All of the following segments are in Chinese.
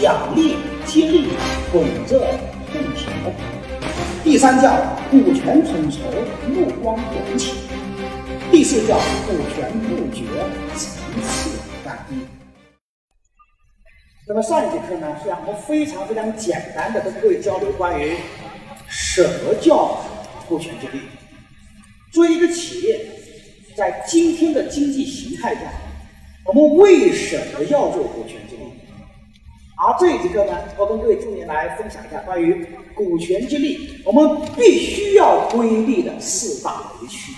奖励激励，滚着碰巧；第三叫股权统筹，目光短浅；第四叫股权布局，层次单一。那么上一节课呢，实际上我们非常非常简单的跟各位交流关于什么叫股权激励。作为一个企业。在今天的经济形态下，我们为什么要做股权激励？而这一节课呢，我跟各位重点来分享一下关于股权激励，我们必须要规避的四大雷区。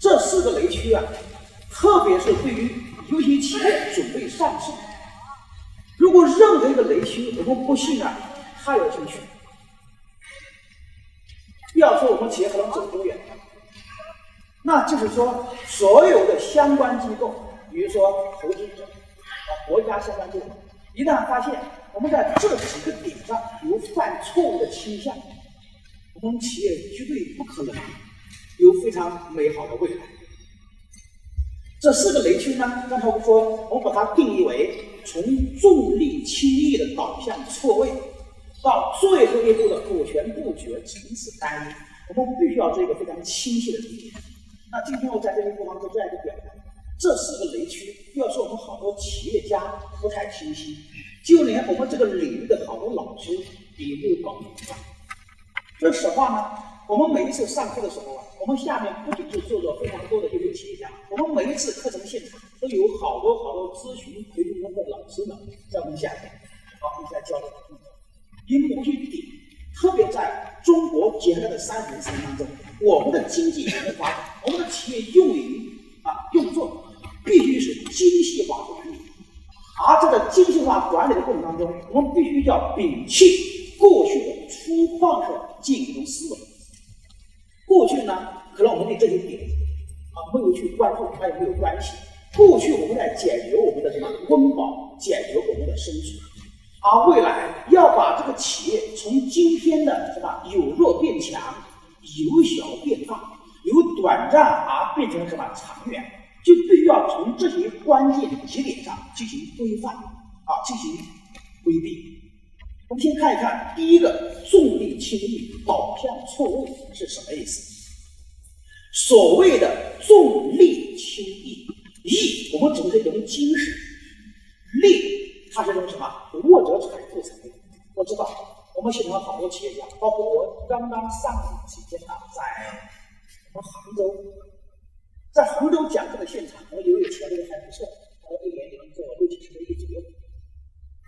这四个雷区啊，特别是对于有些企业准备上市，如果任何一个雷区我们不信啊，太有兴趣。不要说我们企业可能走多远。那就是说，所有的相关机构，比如说投资者啊，国家相关部门，一旦发现我们在这几个点上有犯错误的倾向，我们企业绝对不可能有非常美好的未来。这四个雷区呢，刚才我们说，我们把它定义为从重利轻义的导向错位，到最后一步的股权布局层次单一，我们必须要做一个非常清晰的理解。那今天我在这里不妨做这样一个表：这四个雷区，要说我们好多企业家不太清晰，就连我们这个领域的好多老师也没有搞明白。说实话呢，我们每一次上课的时候啊，我们下面不仅是坐着非常多的优秀企业家，我们每一次课程现场都有好多好多咨询培训班的老师们在我们下面，好，我们在交流。因为某些点，特别在中国接下来的三年时间当中。我们的经济怎么发展？我们的企业运营啊运作必须是精细化管理，而这个精细化管理的过程当中，我们必须要摒弃过去的粗犷的经营思维。过去呢，可能我们对这些点啊没有去关注，它也没有关系。过去我们在解决我们的什么温饱，解决我们的生存，而未来要把这个企业从今天的什么由弱变强。由小变大，由短暂而变成什么长远，就必须要从这些关键节点上进行规范啊，进行规避。我们先看一看第一个重利轻义导向错误是什么意思？所谓的重利轻义，义我们指的是一种精神，利它是一种什么？握者产富才。我知道。我们现场好多企业家，包括我刚刚上几天啊，在我们杭州，在杭州讲课的现场，我有一个企业还不错，他一年能做六七千的业绩。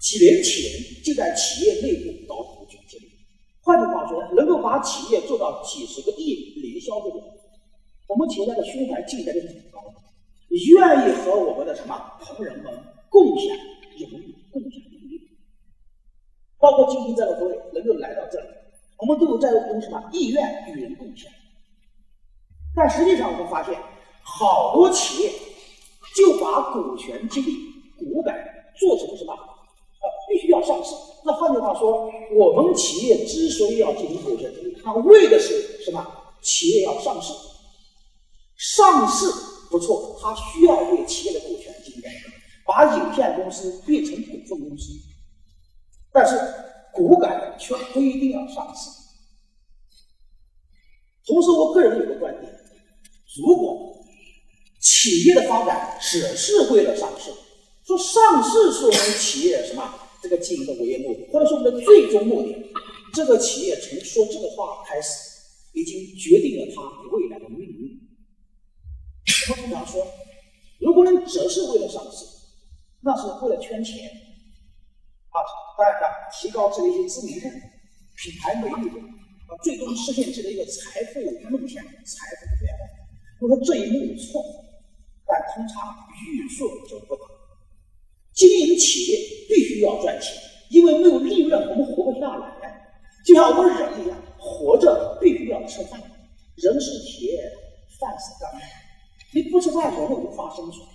几年前就在企业内部搞股权激励，换句话说，能够把企业做到几十个亿营销这种，我们企业家的胸怀境界是很高的，愿意和我们的什么同仁们共享荣誉，共享。包括今天在座各位能够来到这里，我们都有这种什么意愿与人共享。但实际上，我们发现好多企业就把股权激励、股改做成什么？呃，必须要上市。那换句话说，我们企业之所以要进行股权激励，它为的是什么？企业要上市，上市不错，它需要对企业的股权进行改革，把有限公司变成股份公司。但是股改却不一定要上市。同时，我个人有个观点：如果企业的发展只是为了上市，说上市是我们企业什么这个经营的唯一目的，或者说我们的最终目的，这个企业从说这个话开始，已经决定了它未来的命运。我们通常说，如果你只是为了上市，那是为了圈钱啊。大家提高自己一些知名度、品牌美誉度，啊，最终实现自己的一个财富梦想、财富的愿望。我说这一没有错，但通常语速就不大。经营企业必须要赚钱，因为没有利润我们活不下来。就像我们人一样，活着必须要吃饭，人是铁，饭是钢，你不吃饭，人无法生存。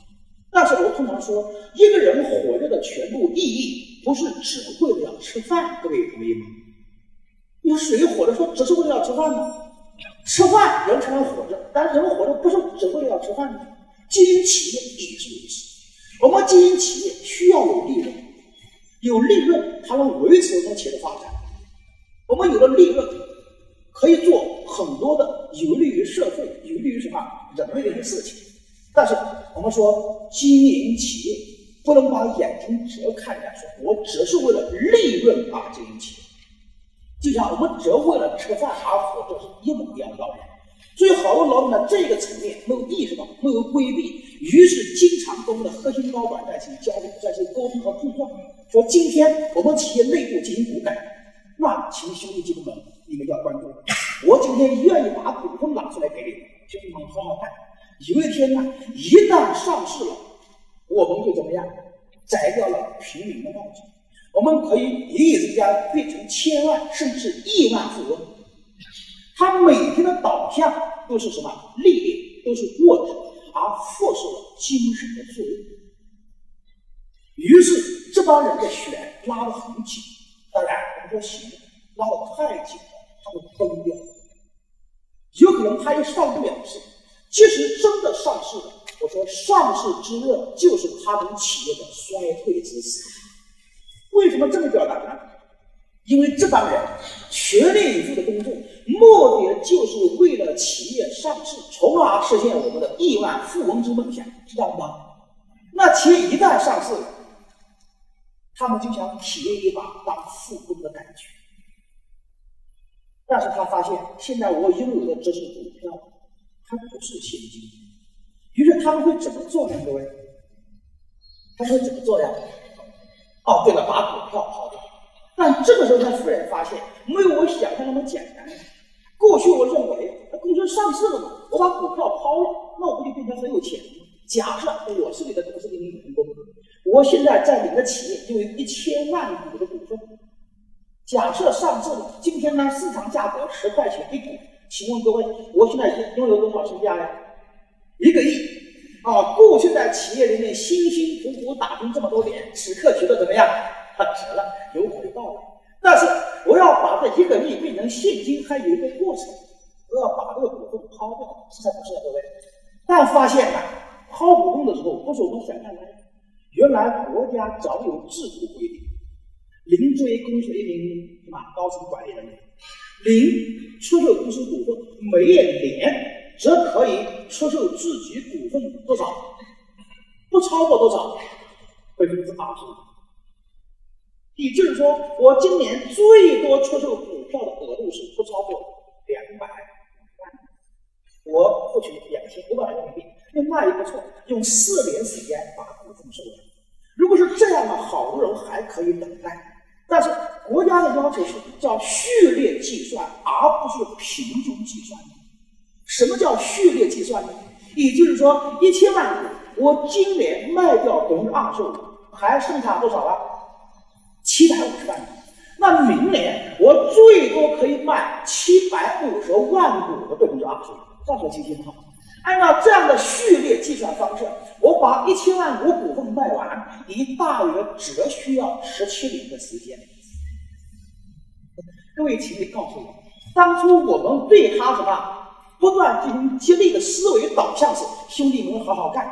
但是我通常说，一个人活着的全部意义。不是只为了吃饭，各位同意吗？有谁活着说只是为了要吃饭呢？吃饭人才能活着，但人活着不是只为了要吃饭的。经营企业也是如此。我们经营企业需要有利润，有利润才能维持我们企业的发展。我们有了利润，可以做很多的有利于社会、有利于什么人类的事情。但是我们说经营企业不能把眼睛只看着说我只是为了利润而经营企业，就像我们只为了吃饭而活着是一模一样的道理。所以好多老板在，这个层面没有意识到，没有规避，于是经常跟我们的核心高管在一起交流、在一起沟通和碰撞，说今天我们企业内部进行股改，那请兄弟姐妹们你们要关注，我今天愿意把股份拿出来给你们，兄弟们好好干。有一天呢，一旦上市了，我们就怎么样，摘掉了平民的帽子，我们可以一夜之间变成千万甚至亿万富翁。他每天的导向都是什么？历练，都是过程，而忽视了精神的作用。于是这帮人的弦拉得很紧，当然我们说弦拉得太紧了，他会崩掉。有可能他也上不了市。即使真的上市了，我说上市之热就是他们企业的衰退之时。为什么这么表达呢？因为这帮人全力以赴的工作，目的就是为了企业上市，从而实现我们的亿万富翁之梦想，知道吗？那企业一旦上市，他们就想体验一把当富翁的感觉。但是他发现，现在我拥有的这是股票，它不是现金。于是他们会怎么做呢？各位，他会怎么做呀？哦，对了，把股票抛掉。但这个时候，他突然发现没有我想象那么简单。过去我认为，那公司上市了嘛，我把股票抛了，那我不就变成很有钱了吗？假设我是你的公司的员工，我现在在你的企业就有一千万股的股份。假设上市了，今天呢市场价格十块钱一股，请问各位，我现在拥有多少身价呀？一个亿啊！过去在企业里面辛辛苦苦打拼这么多年，此刻觉得怎么样？很值了，有回报了。但是我要把这一个亿变成现金，还有一个过程，我要把这个股份抛掉，是才不是啊，各位？但发现啊，抛股份的时候不是我们想象的，原来国家早有制度规定，零追公司一名什么高层管理人员，零出售公司股份，每年则可以出售自己股份多少？不超过多少？百分之八十。也就是说，我今年最多出售股票的额度是不超过两百万，我获取两千五百万人民币，那那也不错，用四年时间把股份收完。如果是这样的，好多人还可以等待。但是国家的要求是叫序列计算，而不是平均计算。什么叫序列计算呢？也就是说，一千万股，我今年卖掉等于二十五，还剩下多少了？七百五十万股，那明年我最多可以卖七百五十万股的百分之二十五，这样说清楚吗？按照这样的序列计算方式，我把一千万股股份卖完，一大约只需要十七年的时间。各位，请你告诉我，当初我们对他什么不断进行激励的思维导向是：兄弟们好好干，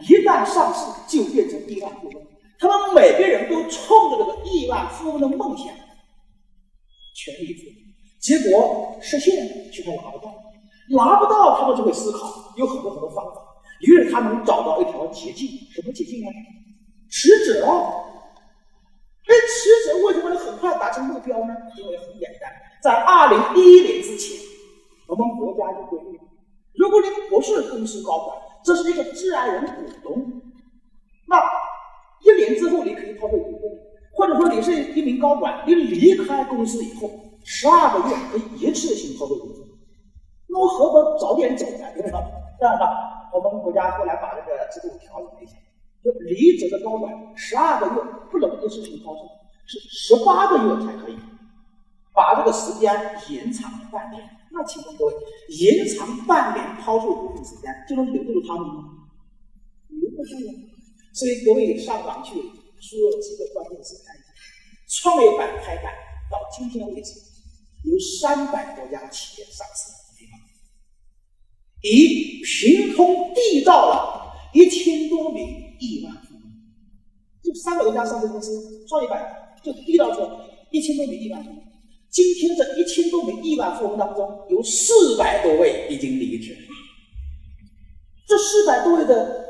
一旦上市就变成亿万富翁。他们每个人都冲着这个亿万富翁的梦想全力以赴，结果实现却还拿不到，拿不到，他们就会思考，有很多很多方法，于是他们找到一条捷径，什么捷径呢？辞职。哎，辞职为什么能很快达成目标呢？因为很简单，在二零一一年之前，我们国家就规定，如果你不是公司高管，这是一个自然人股东，那。一年之后你可以抛售股份，或者说你是一名高管，你离开公司以后十二个月可以一次性抛售股份，那我何不早点走呢？对吧？这样的，我们国家后来把这个制度调整了一下，就离职的高管十二个月不能一次性抛售，是十八个月才可以，把这个时间延长半年。那请问各位，延长半年抛售股份时间就能留住他们吗？留不住啊！所以各位上网去输入几个关键词看一下，创业板开板到今天为止，有三百多家企业上市，已凭空缔造了一千多名亿万富翁。就三百多家上市公司创业板就缔造出一千多名亿万富翁。今天这一千多名亿万富翁当中，有四百多位已经离职。这四百多位的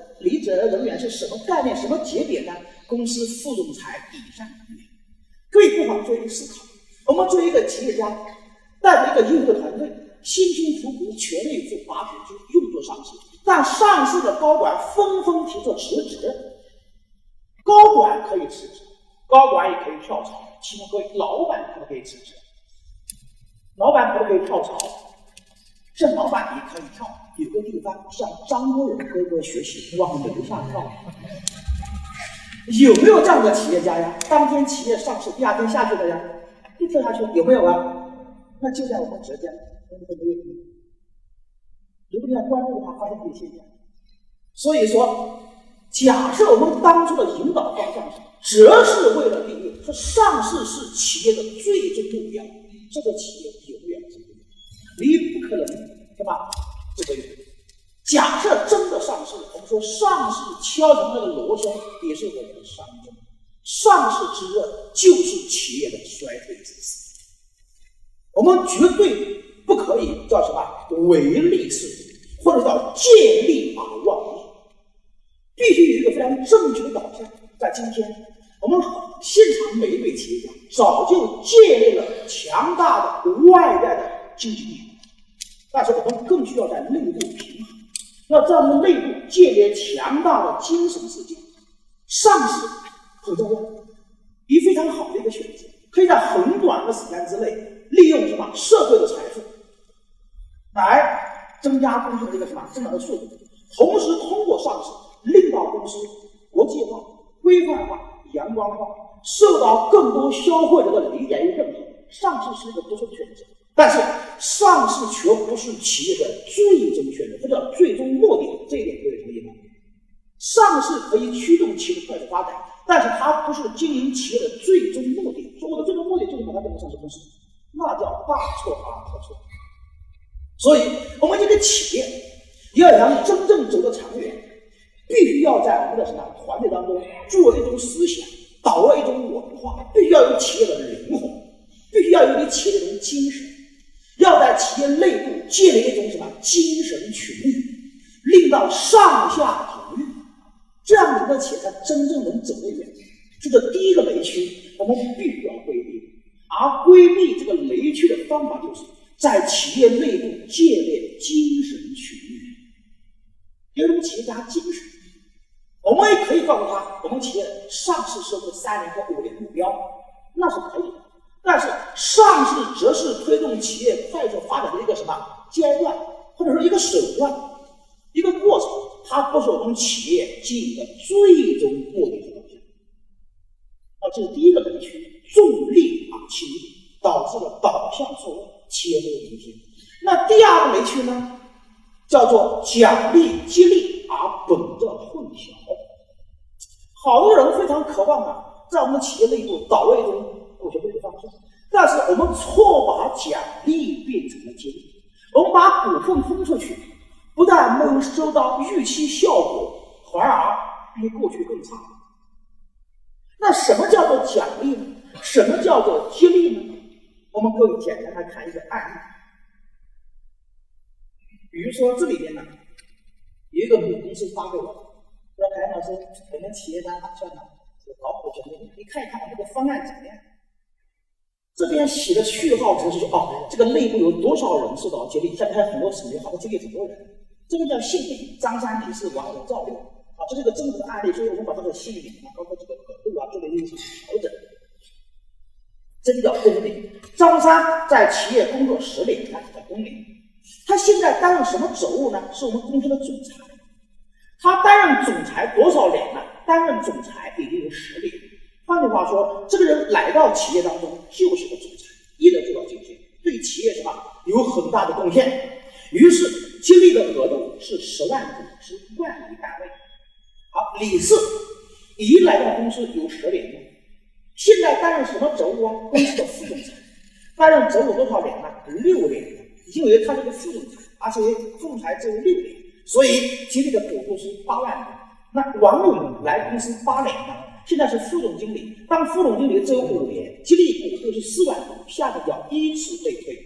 离职人员是什么概念、什么节点呢？公司副总裁以上人员。各位不妨做一个思考：我们作为一个企业家，带着一个优秀的团队，辛辛苦苦、全力以赴把股就用作上市，但上市的高管纷纷提出辞职。高管可以辞职，高管也可以跳槽，其中各位老板可不可以辞职？老板可不可以跳槽？这老板也可以跳。有个地方向张国荣哥哥学习，往楼下跳。有没有这样的企业家呀？当天企业上市，第二天下去的呀，就跳下去，有没有啊？那就在我们浙江，我们没有。如果你要关注的话，发现这个现象。所以说，假设我们当初的引导方向是，只是为了利润，说上市是企业的最终目标，这个企业永远是你不可能，对吧？假设真的上市，我们说上市敲响那个锣声，也是我们的伤钟。上市之热就是企业的衰退之时。我们绝对不可以叫什么唯利是图，或者叫见利而忘义，必须有一个非常正确的导向。在今天，我们现场每一位企业家早就建立了强大的外在的经济力量，但是我们更需要在内部平衡。要在我们内部建立强大的精神世界，上市很重要，一非常好的一个选择，可以在很短的时间之内利用什么社会的财富，来增加公司的这个什么增长的速度，同时通过上市令到公司国际化、规范化、阳光化，受到更多消费者的理解与认同，上市是一个不错的选择。但是上市却不是企业的最终选择，不叫最终目的，这一点各位同意吗？上市可以驱动企业快速发展，但是它不是经营企业的最终目的。说我的最终目的就是把它变成上市公司，那叫大错特错。所以，我们一个企业要想真正走得长远，必须要在我们的什么团队当中做一种思想，导入一种文化，必须要有企业的灵魂，必须要有你企业的一种精神。要在企业内部建立一种什么精神群力，令到上下同欲，这样你的企业才真正能走得远。这个第一个雷区，我们必须要规避。而规避这个雷区的方法，就是在企业内部建立精神群力，有种企业家精神。我们也可以告诉他，我们企业上市是个三年或五年目标，那是可以的。但是上市则是推动企业快速发展的一个什么阶段，或者说一个手段、一个过程，它不是我们企业经营的最终目的和导向。啊，这是第一个雷区，重利啊轻义，导致了导向错误，企业没有明天。那第二个雷区呢，叫做奖励激励而本着混淆。好多人非常渴望啊，在我们企业内部导入一种。股权激励方式，但是我们错把奖励变成了激励，我们把股份分出去，不但没有收到预期效果，反而比过去更差。那什么叫做奖励呢？什么叫做激励呢？我们可以简单来看一个案例，比如说这里边呢，有一个母公司发给我，说：“谭老师，我们企业家打算呢搞股权激励，你看一看我这个方案怎么样？”这边写的序号指的是说哦，这个内部有多少人受到激励？下面还有很多成员，好多激励很多人。这个叫姓名，张三李四王五赵六，啊，这是一个真实的案例，所以我们把这个姓名啊，包括这个额度啊，做了一些调整。这个叫工龄。张三在企业工作十年，他叫工龄。他现在担任什么职务呢？是我们公司的总裁。他担任总裁多少年了？担任总裁已经有十年。换句话说，这个人来到企业当中就是个总裁，一直做到今天，对企业什么有很大的贡献。于是激励的额度是十万股，是万亿单位。好，李四已来到公司有十年了，现在担任什么职务啊？公司的副总裁，担任职务多少年呢？六年。因为他是个副总裁，而且副总裁只有六年，所以吉利的股数是八万。那王勇来公司八年了，现在是副总经理，当副总经理只有五年，激励股数是四万股，下个叫依次被推。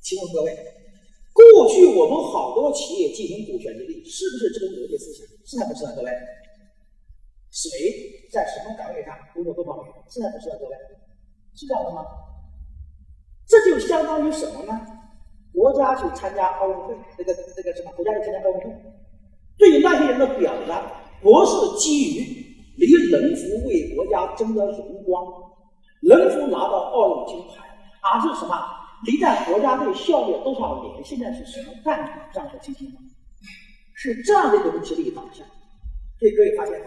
请问各位，过去我们好多企业进行股权激励，是不是这个逻辑思想？是还不是啊？各位，谁在什么岗位上工作多少年？是还不是啊？各位，是这样的吗？这就相当于什么呢？国家去参加奥运会，这个这个什么？国家去参加奥运会，对于那些人的表扬，不是基于离人福为国家争得荣光，人福拿到奥运金牌，而是什么？你在国家队效力多少年？现在是什么干部？这样的进行吗？是这样的一种激励导向。所以各位发现，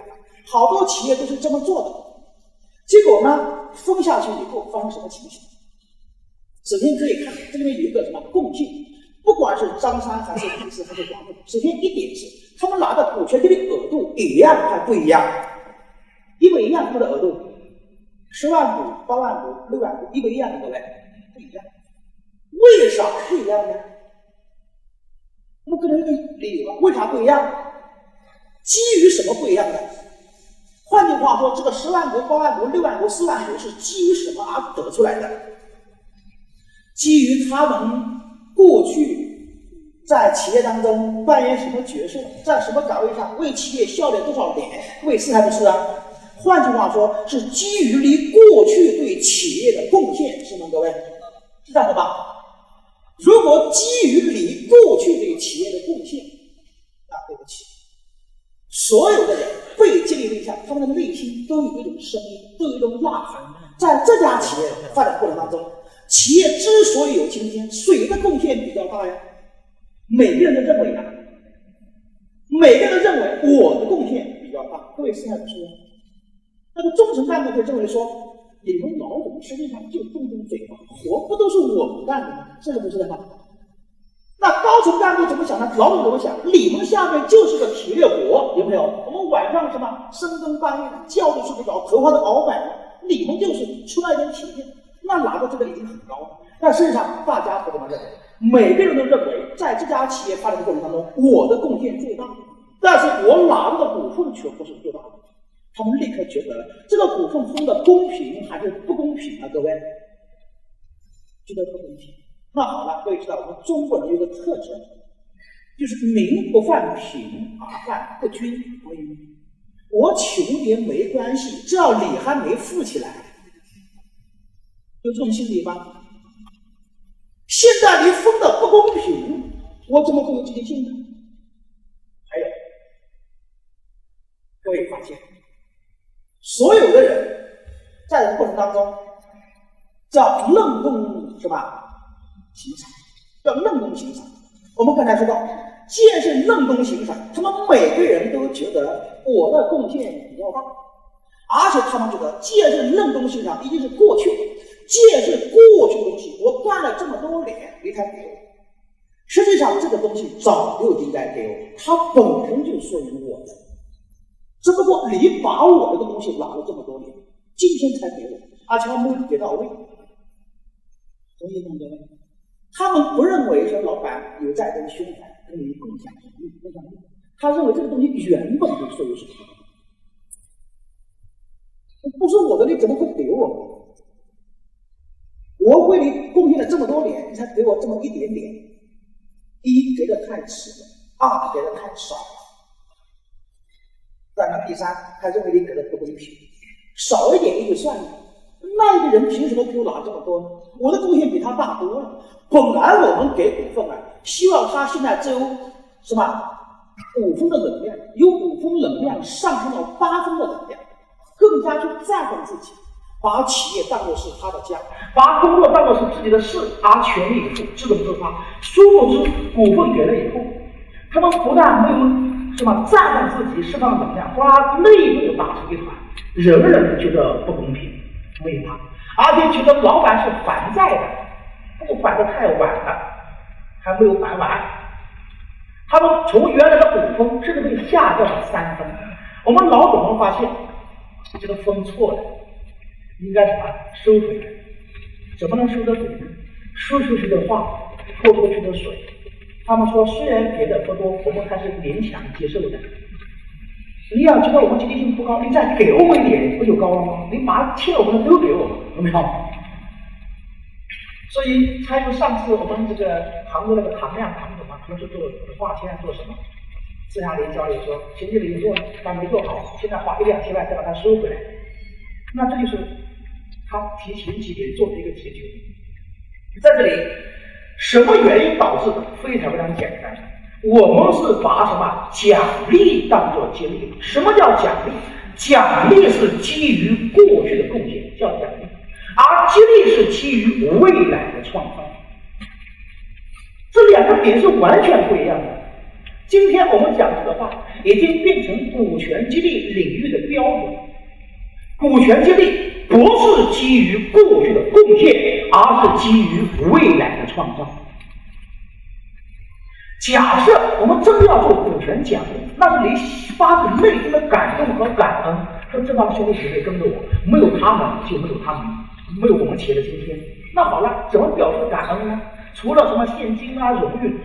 好多企业都是这么做的，结果呢，封下去以后发生什么情形？首先可以看，这里面有一个什么共性，不管是张三还是李四还是王五，首先一点是，他们拿的股权激励额度一样还不一样？一模一样，他的额度，十万股、八万股、六万股，一模一样的各位，不一样。为啥不一样呢？我们可能一个理由，为啥不一样？基于什么不一样呢？换句话说，这个十万股、八万股、六万股、四万股是基于什么而得出来的？基于他们过去在企业当中扮演什么角色，在什么岗位上为企业效力多少年，为是还不是啊？换句话说，是基于你过去对企业的贡献，是吗？各位，是这样的吧？如果基于你过去对企业的贡献，那对不起，所有的人被激励对象，他们的内心都有一种声音，都有一种呐喊，在这家企业发展过程当中。企业之所以有今天，谁的贡献比较大呀？每个人都认为啊，每个人都认为我的贡献比较大。各位是还是不是？那个中层干部会认为说，你们老总实际上就动动嘴巴，活不都是我们干的吗？是不是的吗？那高层干部怎么想呢？老总怎么想？你们下面就是个体力活，有没有？我们晚上什么深更半夜的觉都睡不着，头发都熬白了，你们就是出来点体力。那拿的这个已经很高了，但事实上大家不这么认为，每个人都认为，在这家企业发展的过程当中，我的贡献最大，但是我拿到的股份却不是最大的。他们立刻觉得这个股份分的公平还是不公平啊？各位，觉得不公平。那好了，各位知道我们中国人有个特征，就是民不犯贫而犯不均。我穷点没关系，只要你还没富起来。有这种心理吗？现在你分的不公平，我怎么会有积极性呢？还有，各位发现，所有的人在这个过程当中叫论功是吧？行赏，叫论功行赏。我们刚才说到，既然是论功行赏，他们每个人都觉得我的贡献比较大，而且他们觉得，既然是论功行赏，一定是过去。借是过去的东西，我干了这么多年，你才给我。实际上，这个东西早就应该给我，它本身就属于我的。只不过你把我这个东西拿了这么多年，今天才给我，而且还没有给到位。同意同学们？他们不认为说老板有债跟凶残，跟你共享荣誉、共享利。他认为这个东西原本就属于什么？不是我的，你怎么会给我？我为你贡献了这么多年，你才给我这么一点点，一给的太迟了，二给的太少了，再看第三，他认为你给的不公平，少一点也就算了，那一个人凭什么给我拿这么多呢？我的贡献比他大多了。本来我们给股份啊，希望他现在只有什么五分的能量，有五分能量上升到八分的能量，更加去在乎自己。把企业当作是他的家，把工作当作是自己的事，而全力以赴、自动自发。殊不知，股份给了以后，他们不但没有什么赞赏自己、释放能量，反而内部打成一团，人人觉得不公平，为他，而且觉得老板是还债的，不还的太晚了，还没有还完。他们从原来的五分甚至被下降了三分。我们老总们发现。这个分错了，应该什么收回来？怎么能收得回呢？说出去的话，泼出去的水。他们说，虽然别的不多，我们还是勉强接受的。你要知道我们积极性不高，你再给我们一点，不就高了吗？你把欠我们的都给我们，有没有？所以才有上次我们这个杭州那个唐亮唐总啊，同时做画签做什么？私下里交流说，前几年做但没做好，现在花一两千万再把它收回来，那这就是他提前几年做了一个解决。在这里，什么原因导致的？非常非常简单。我们是把什么奖励当做激励？什么叫奖励？奖励是基于过去的贡献，叫奖励；而激励是基于未来的创造。这两个点是完全不一样的。今天我们讲这个话，已经变成股权激励领域的标准。股权激励不是基于过去的贡献，而是基于未来的创造。假设我们真的要做股权奖励，那是你发自内心的感动和感恩，说这帮兄弟姐妹跟着我，没有他们就没有他们，没有我们企业的今天。那好了，怎么表示感恩呢？除了什么现金啊、荣誉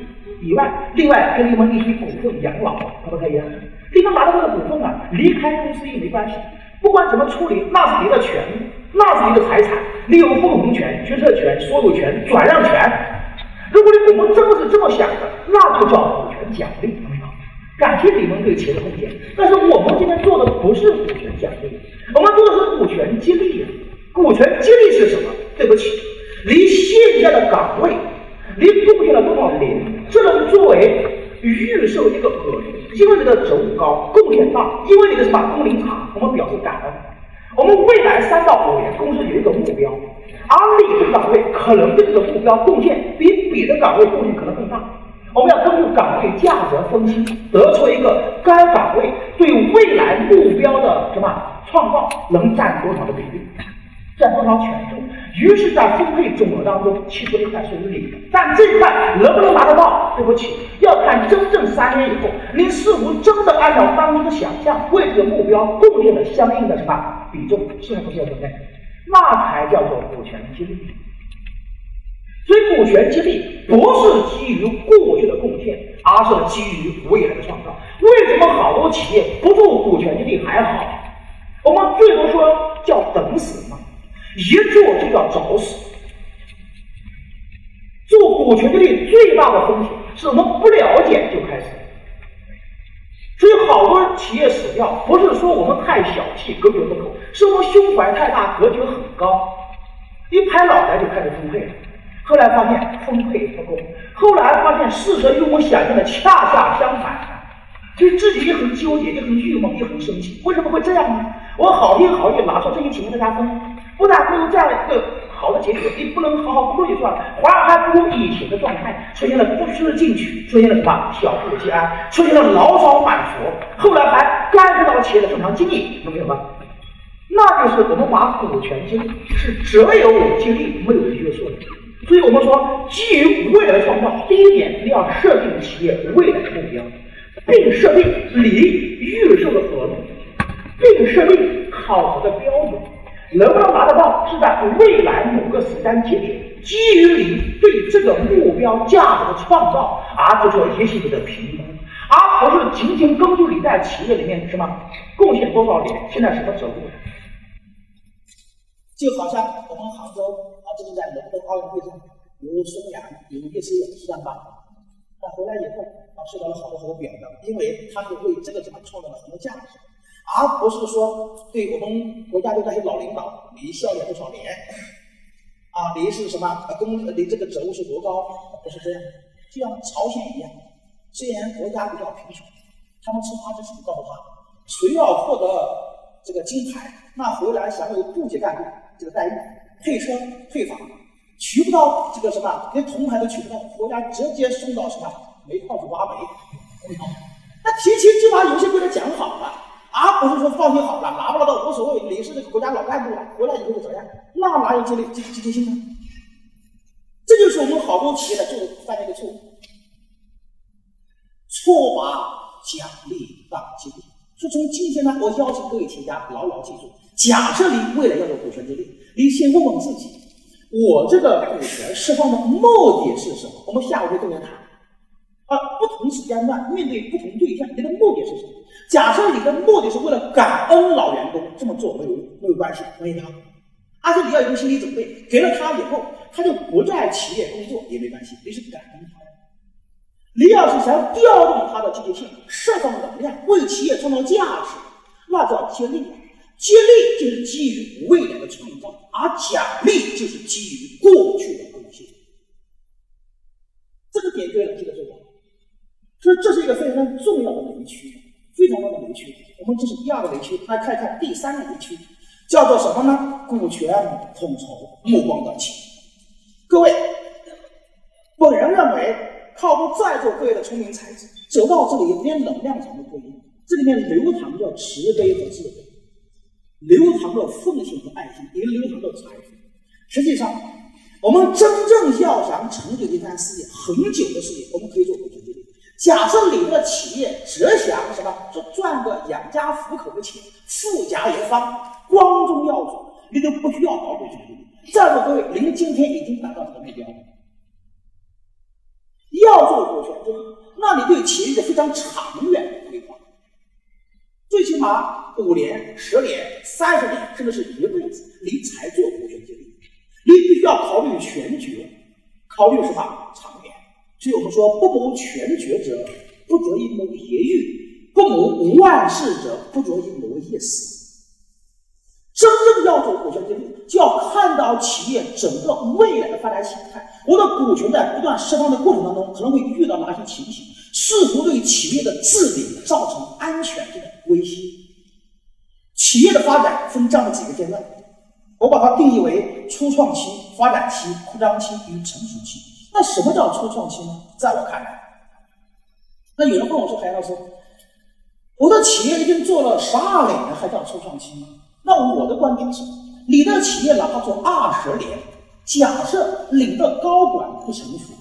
以外，另外给你们一些股份养老，可不可以啊？你们拿到这个股份啊，离开公司也没关系，不管怎么处理，那是你的权利，那是你的财产，你有分红权、决策权、所有权、转让权。如果你我们真的是这么想的，那就叫股权奖励，感谢你们对企业的贡献。但是我们今天做的不是股权奖励，我们做的是股权激励。股权激励是什么？对不起，离现在的岗位，离贡献了多少年，这能作为预售一个合同，因为你的职务高，贡献大，因为你的什么工龄长，我们表示感恩。我们未来三到五年，公司有一个目标。而你的岗位可能对这个目标贡献比别的岗位贡献可能更大，我们要根据岗位价值分析，得出一个该岗位对未来目标的什么创造能占多少的比例，占多少权重。于是，在分配总额当中，其中一块属于你，但这块能不能拿得到？对不起，要看真正三年以后，你是否真的按照当初的想象为这个目标贡献了相应的什么比重？是不是要准备？那才叫做股权激励，所以股权激励不是基于过去的贡献，而是基于未来的创造。为什么好多企业不做股权激励还好？我们最多说叫等死，一做就叫找死。做股权激励最大的风险是我们不了解就开始。所以好多企业死掉，不是说我们太小气、格局不够，是我们胸怀太大、格局很高，一拍脑袋就开始分配了。后来发现分配不够，后来发现事实与我想象的恰恰相反，所以自己也很纠结，也很郁闷，也很生气。为什么会这样呢？我好心好意拿出这些情况大家分，不但不能这样的一个。好的结果，你不能好好工作就算了，反而还不如以前的状态，出现了不思进取，出现了什么小富即安，出现了牢骚满腹，后来还干涉到了企业的正常经营，能明白吗？那就是我们把股权激励是只有我激励没有约束的，所以我们说基于未来的创造，第一点你要设定企业未来的目标，并设定你预售的合同，并设定考核的标准。能不能拿得到，是在未来某个时间节点，基于你对这个目标价值的创造而做出一系列的评估，而不是仅仅根据你在企业里面什么贡献多少年，现在什么职务。就好像我们杭州啊，这是在伦敦奥运会上，比如孙杨，有叶诗颖是吧？那回来以后啊，受到了好多好多表扬，因为他们为这个什么创造了很多价值。而不是说对我们国家的那些老领导，你效力多少年啊？离是什么呃工？你这个职务是多高？不是这样，就像朝鲜一样，虽然国家比较贫穷，他们吃他之前告诉他，谁要获得这个金牌，那回来享有部级干部这个待遇，配车配房，取不到这个什么，连铜牌都取不到，国家直接送到什么煤矿去挖煤。那提前就把有些规则讲好了。而不是说放心好了，拿不拿到无所谓，你是这个国家老干部了，回来以后就怎样？那哪有积累积积极性呢？这就是我们好多企业的做犯的一个错误，错把奖励当激励，说从今天呢，我邀请各位企业家牢牢记住：假设你未来要做股权激励，你先问问自己，我这个股权释放的目的是什么？我们下午会重点谈。啊，不同时间段面对不同对象，你的目的是什么？假设你的目的是为了感恩老员工，这么做没有没有关系，没有他。而且你要有个心理准备，给了他以后，他就不在企业工作也没关系，你是感恩他。你要是想调动他的积极性，释放能量，为企业创造价值，那叫激励。激励就是基于未来的创造，而奖励就是基于过去的贡献。这个点对了，记得住吧？所以这是一个非常重要的雷区，非常大的雷区。我们这是第二个雷区，来看一看第三个雷区，叫做什么呢？股权统筹，目光短浅各位，本人认为，靠着在座各位的聪明才智，走到这里连能量场都不一。这里面流淌着慈悲和智慧，流淌着奉献和爱心，也流淌着财富。实际上，我们真正要想成就一番事业，很久的事业，我们可以做。假设你的企业只想什么，就赚个养家糊口的钱，富甲一方，光宗耀祖，你都不需要搞股权激励。在座各位，您今天已经达到这个目标。要做股权激励，那你对企业的非常长远的规划，最起码五年、十年、三十年，甚至是一辈子，你才做股权激励。你必须要考虑全局，考虑什么长。所以我们说，不谋全局者，不足以谋业欲；不谋万事者，不足以谋一时。真正要做股权激励，就要看到企业整个未来的发展形态。我的股权在不断释放的过程当中，可能会遇到哪些情形？是否对企业的治理造成安全性的威胁？企业的发展分这样的几个阶段。我把它定义为初创期、发展期、扩张期与成熟期。那什么叫初创期呢？在我看来，那有人问我说：“海老师，我的企业已经做了十二年了，还叫初创期吗？”那我的观点是：你的企业哪怕做二十年，假设你的高管不成熟，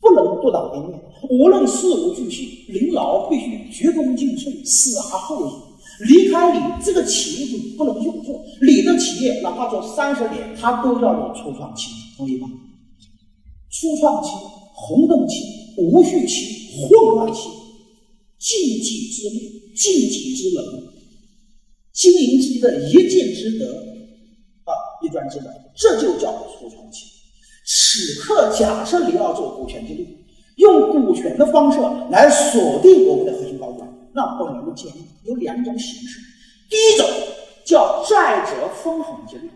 不能不倒一面，无论事无巨细，领导必须鞠躬尽瘁，死而后已。离开你这个企业就不能运作，你的企业哪怕做三十年，它都要有初创期，同意吗？初创期、红灯期、无序期、混乱期，禁忌之路、禁忌之能，经营自己的一箭之德啊，一专之能，这就叫初创期。此刻，假设你要做股权激励，用股权的方式来锁定我们的核心高管。那本人的建议有两种形式，第一种叫债者分红激励。